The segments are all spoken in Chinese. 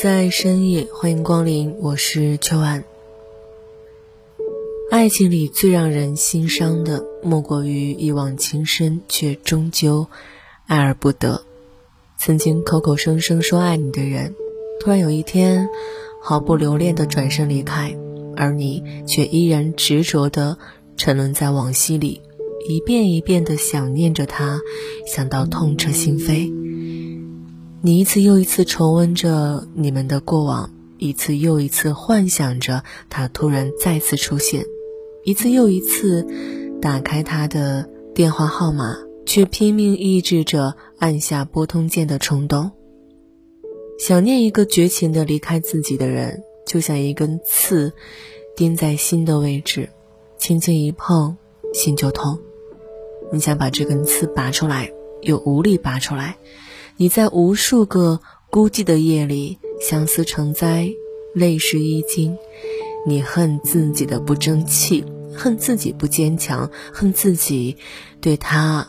在深夜，欢迎光临，我是秋晚。爱情里最让人心伤的，莫过于一往情深，却终究爱而不得。曾经口口声声说爱你的人，突然有一天毫不留恋的转身离开，而你却依然执着的沉沦在往昔里，一遍一遍的想念着他，想到痛彻心扉。你一次又一次重温着你们的过往，一次又一次幻想着他突然再次出现，一次又一次打开他的电话号码，却拼命抑制着按下拨通键的冲动。想念一个绝情的离开自己的人，就像一根刺钉在心的位置，轻轻一碰，心就痛。你想把这根刺拔出来，又无力拔出来。你在无数个孤寂的夜里，相思成灾，泪湿衣襟。你恨自己的不争气，恨自己不坚强，恨自己对他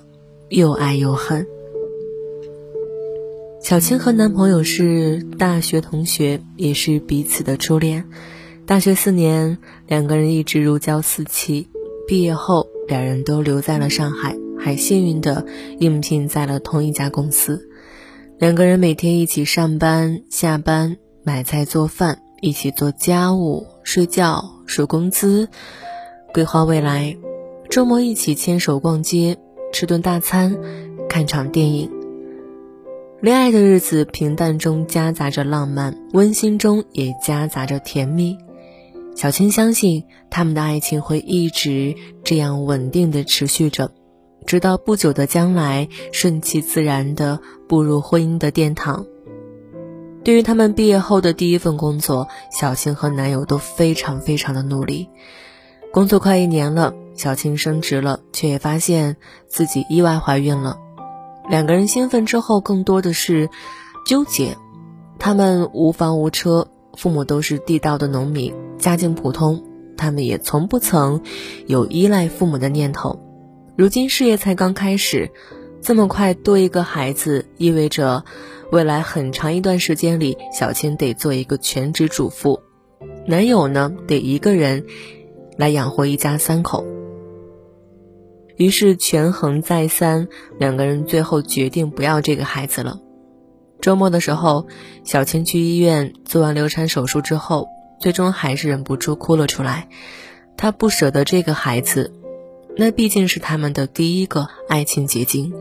又爱又恨。小青和男朋友是大学同学，也是彼此的初恋。大学四年，两个人一直如胶似漆。毕业后，两人都留在了上海，还幸运的应聘在了同一家公司。两个人每天一起上班、下班、买菜做饭，一起做家务、睡觉、数工资、规划未来。周末一起牵手逛街、吃顿大餐、看场电影。恋爱的日子平淡中夹杂着浪漫，温馨中也夹杂着甜蜜。小青相信他们的爱情会一直这样稳定的持续着。直到不久的将来，顺其自然的步入婚姻的殿堂。对于他们毕业后的第一份工作，小青和男友都非常非常的努力。工作快一年了，小青升职了，却也发现自己意外怀孕了。两个人兴奋之后，更多的是纠结。他们无房无车，父母都是地道的农民，家境普通，他们也从不曾有依赖父母的念头。如今事业才刚开始，这么快多一个孩子，意味着未来很长一段时间里，小青得做一个全职主妇，男友呢得一个人来养活一家三口。于是权衡再三，两个人最后决定不要这个孩子了。周末的时候，小青去医院做完流产手术之后，最终还是忍不住哭了出来，她不舍得这个孩子。那毕竟是他们的第一个爱情结晶。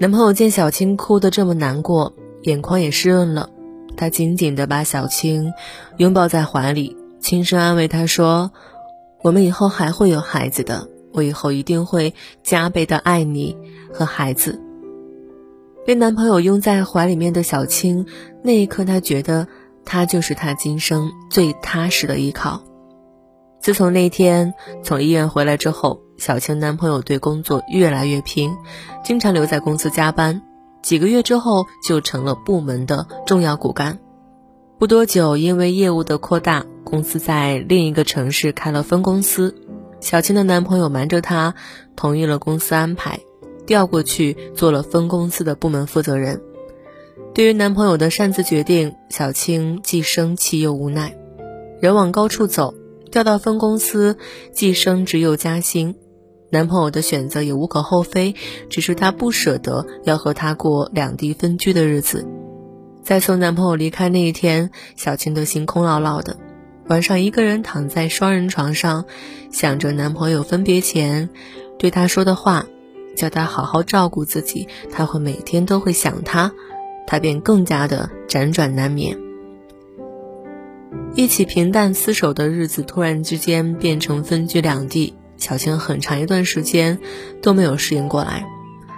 男朋友见小青哭得这么难过，眼眶也湿润了，他紧紧地把小青拥抱在怀里，轻声安慰她说：“我们以后还会有孩子的，我以后一定会加倍的爱你和孩子。”被男朋友拥在怀里面的小青，那一刻她觉得他就是她今生最踏实的依靠。自从那天从医院回来之后，小青男朋友对工作越来越拼，经常留在公司加班。几个月之后，就成了部门的重要骨干。不多久，因为业务的扩大，公司在另一个城市开了分公司。小青的男朋友瞒着她，同意了公司安排，调过去做了分公司的部门负责人。对于男朋友的擅自决定，小青既生气又无奈。人往高处走。调到分公司，既升职又加薪，男朋友的选择也无可厚非，只是她不舍得要和他过两地分居的日子。在送男朋友离开那一天，小青的心空落落的，晚上一个人躺在双人床上，想着男朋友分别前对她说的话，叫她好好照顾自己，他会每天都会想她，她便更加的辗转难眠。一起平淡厮守的日子，突然之间变成分居两地。小青很长一段时间都没有适应过来。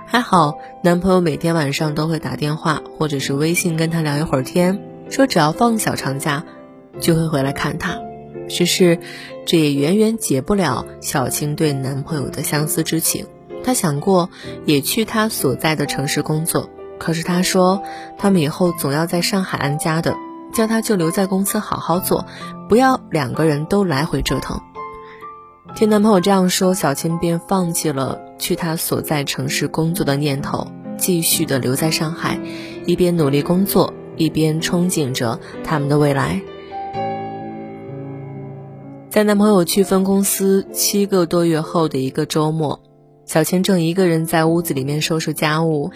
还好，男朋友每天晚上都会打电话或者是微信跟她聊一会儿天，说只要放小长假，就会回来看她。只是，这也远远解不了小青对男朋友的相思之情。她想过也去他所在的城市工作，可是他说他们以后总要在上海安家的，叫他就留在公司好好做，不要两个人都来回折腾。听男朋友这样说，小青便放弃了去他所在城市工作的念头，继续的留在上海，一边努力工作，一边憧憬着他们的未来。在男朋友去分公司七个多月后的一个周末，小青正一个人在屋子里面收拾家务，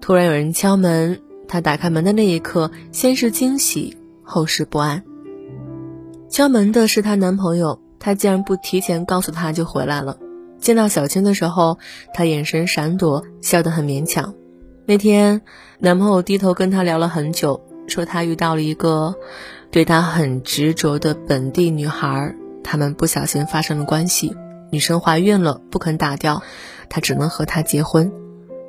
突然有人敲门。她打开门的那一刻，先是惊喜，后事不安。敲门的是她男朋友，他竟然不提前告诉她就回来了。见到小青的时候，她眼神闪躲，笑得很勉强。那天，男朋友低头跟她聊了很久，说他遇到了一个对他很执着的本地女孩。他们不小心发生了关系，女生怀孕了，不肯打掉，他只能和她结婚。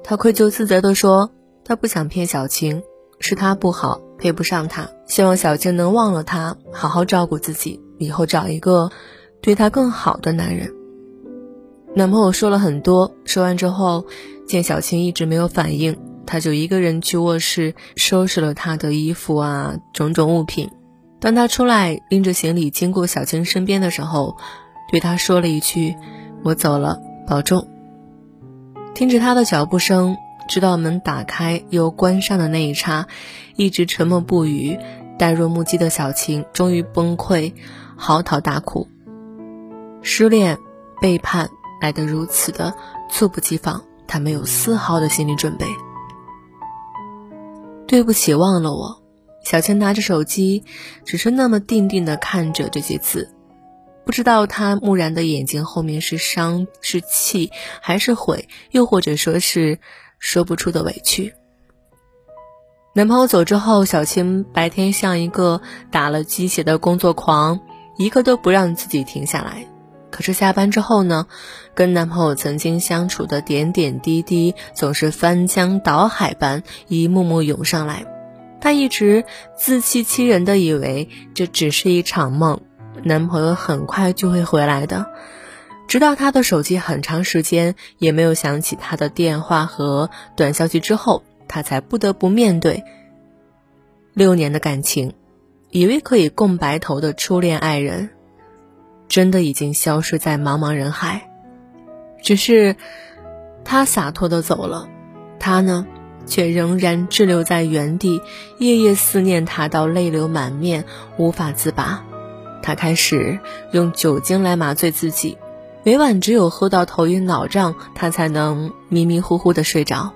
他愧疚自责地说：“他不想骗小青，是他不好，配不上他，希望小青能忘了他，好好照顾自己，以后找一个对她更好的男人。”男朋友说了很多，说完之后，见小青一直没有反应，他就一个人去卧室收拾了她的衣服啊，种种物品。当他出来拎着行李经过小青身边的时候，对她说了一句：“我走了，保重。”听着他的脚步声，直到门打开又关上的那一刹，一直沉默不语、呆若木鸡的小晴终于崩溃，嚎啕大哭。失恋、背叛来得如此的猝不及防，她没有丝毫的心理准备。对不起，忘了我。小青拿着手机，只是那么定定地看着这些字，不知道她木然的眼睛后面是伤、是气，还是悔，又或者说是说不出的委屈。男朋友走之后，小青白天像一个打了鸡血的工作狂，一刻都不让自己停下来。可是下班之后呢，跟男朋友曾经相处的点点滴滴，总是翻江倒海般一幕幕涌上来。她一直自欺欺人的以为这只是一场梦，男朋友很快就会回来的。直到他的手机很长时间也没有响起他的电话和短消息之后，他才不得不面对六年的感情，以为可以共白头的初恋爱人，真的已经消失在茫茫人海。只是他洒脱的走了，他呢？却仍然滞留在原地，夜夜思念他到泪流满面，无法自拔。他开始用酒精来麻醉自己，每晚只有喝到头晕脑胀，他才能迷迷糊糊的睡着。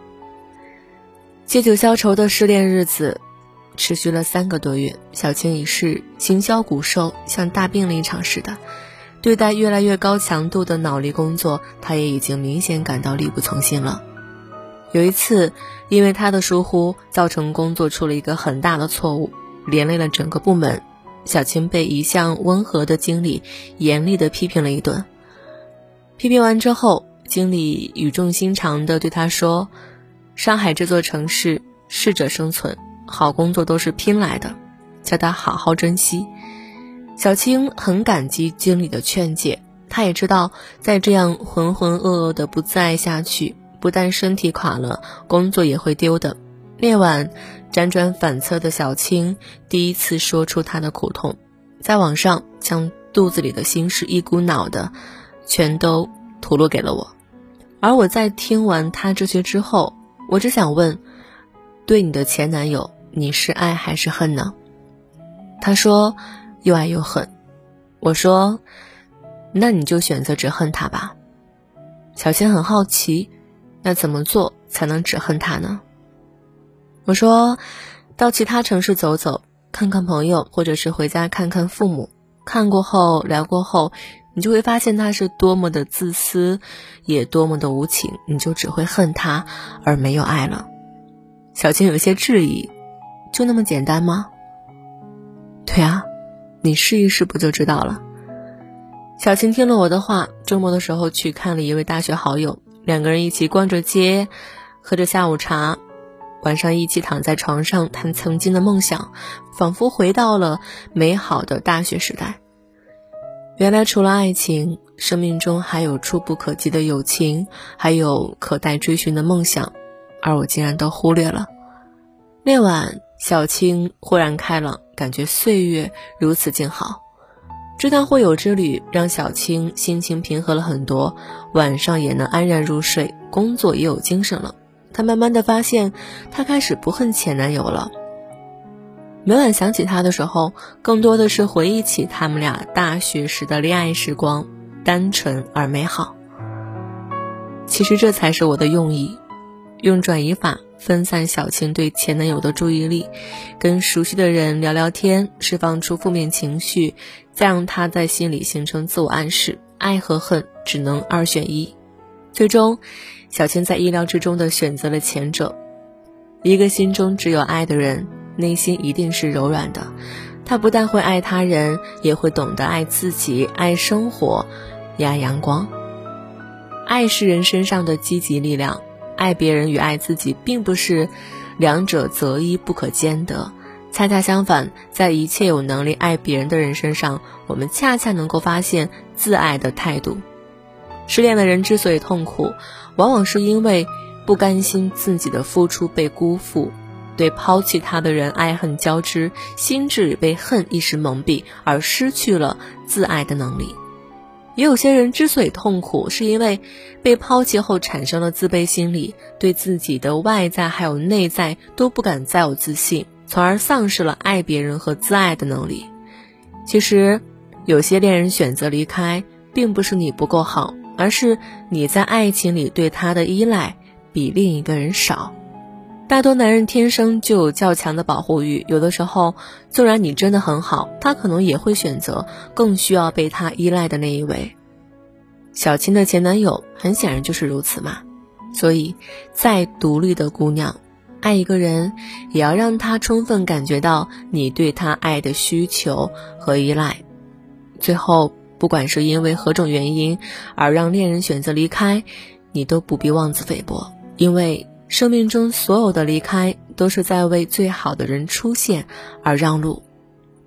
借酒消愁的失恋日子持续了三个多月，小青已是形销骨瘦，像大病了一场似的。对待越来越高强度的脑力工作，他也已经明显感到力不从心了。有一次，因为他的疏忽，造成工作出了一个很大的错误，连累了整个部门。小青被一向温和的经理严厉的批评了一顿。批评完之后，经理语重心长的对他说：“上海这座城市，适者生存，好工作都是拼来的，叫他好好珍惜。”小青很感激经理的劝解，他也知道再这样浑浑噩噩的不在下去。不但身体垮了，工作也会丢的。那晚，辗转反侧的小青第一次说出她的苦痛，在网上将肚子里的心事一股脑的全都吐露给了我。而我在听完他这些之后，我只想问：对你的前男友，你是爱还是恨呢？他说又爱又恨。我说，那你就选择只恨他吧。小新很好奇。那怎么做才能只恨他呢？我说，到其他城市走走，看看朋友，或者是回家看看父母。看过后，聊过后，你就会发现他是多么的自私，也多么的无情。你就只会恨他，而没有爱了。小青有些质疑：就那么简单吗？对啊，你试一试不就知道了。小青听了我的话，周末的时候去看了一位大学好友，两个人一起逛着街，喝着下午茶，晚上一起躺在床上谈曾经的梦想，仿佛回到了美好的大学时代。原来除了爱情，生命中还有触不可及的友情，还有可待追寻的梦想，而我竟然都忽略了。那晚，小青豁然开朗，感觉岁月如此静好。这趟会友之旅让小青心情平和了很多，晚上也能安然入睡，工作也有精神了。她慢慢的发现，她开始不恨前男友了。每晚想起他的时候，更多的是回忆起他们俩大学时的恋爱时光，单纯而美好。其实这才是我的用意，用转移法分散小青对前男友的注意力，跟熟悉的人聊聊天，释放出负面情绪。再让他在心里形成自我暗示，爱和恨只能二选一。最终，小青在意料之中的选择了前者。一个心中只有爱的人，内心一定是柔软的。他不但会爱他人，也会懂得爱自己、爱生活、也爱阳光。爱是人身上的积极力量，爱别人与爱自己并不是两者择一不可兼得。恰恰相反，在一切有能力爱别人的人身上，我们恰恰能够发现自爱的态度。失恋的人之所以痛苦，往往是因为不甘心自己的付出被辜负，对抛弃他的人爱恨交织，心智被恨一时蒙蔽，而失去了自爱的能力。也有些人之所以痛苦，是因为被抛弃后产生了自卑心理，对自己的外在还有内在都不敢再有自信。从而丧失了爱别人和自爱的能力。其实，有些恋人选择离开，并不是你不够好，而是你在爱情里对他的依赖比另一个人少。大多男人天生就有较强的保护欲，有的时候，纵然你真的很好，他可能也会选择更需要被他依赖的那一位。小青的前男友很显然就是如此嘛。所以，再独立的姑娘。爱一个人，也要让他充分感觉到你对他爱的需求和依赖。最后，不管是因为何种原因而让恋人选择离开，你都不必妄自菲薄，因为生命中所有的离开都是在为最好的人出现而让路。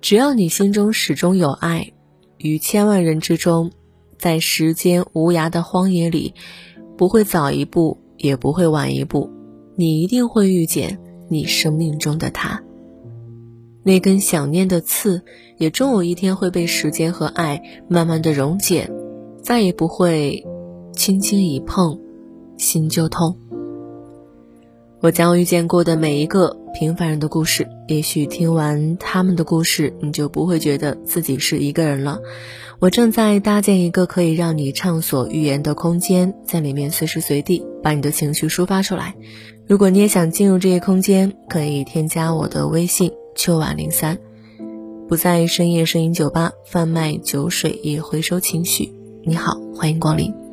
只要你心中始终有爱，于千万人之中，在时间无涯的荒野里，不会早一步，也不会晚一步。你一定会遇见你生命中的他，那根想念的刺，也终有一天会被时间和爱慢慢的溶解，再也不会轻轻一碰，心就痛。我将遇见过的每一个平凡人的故事，也许听完他们的故事，你就不会觉得自己是一个人了。我正在搭建一个可以让你畅所欲言的空间，在里面随时随地把你的情绪抒发出来。如果你也想进入这一空间，可以添加我的微信秋晚零三，不在深夜声音酒吧贩卖酒水，也回收情绪。你好，欢迎光临。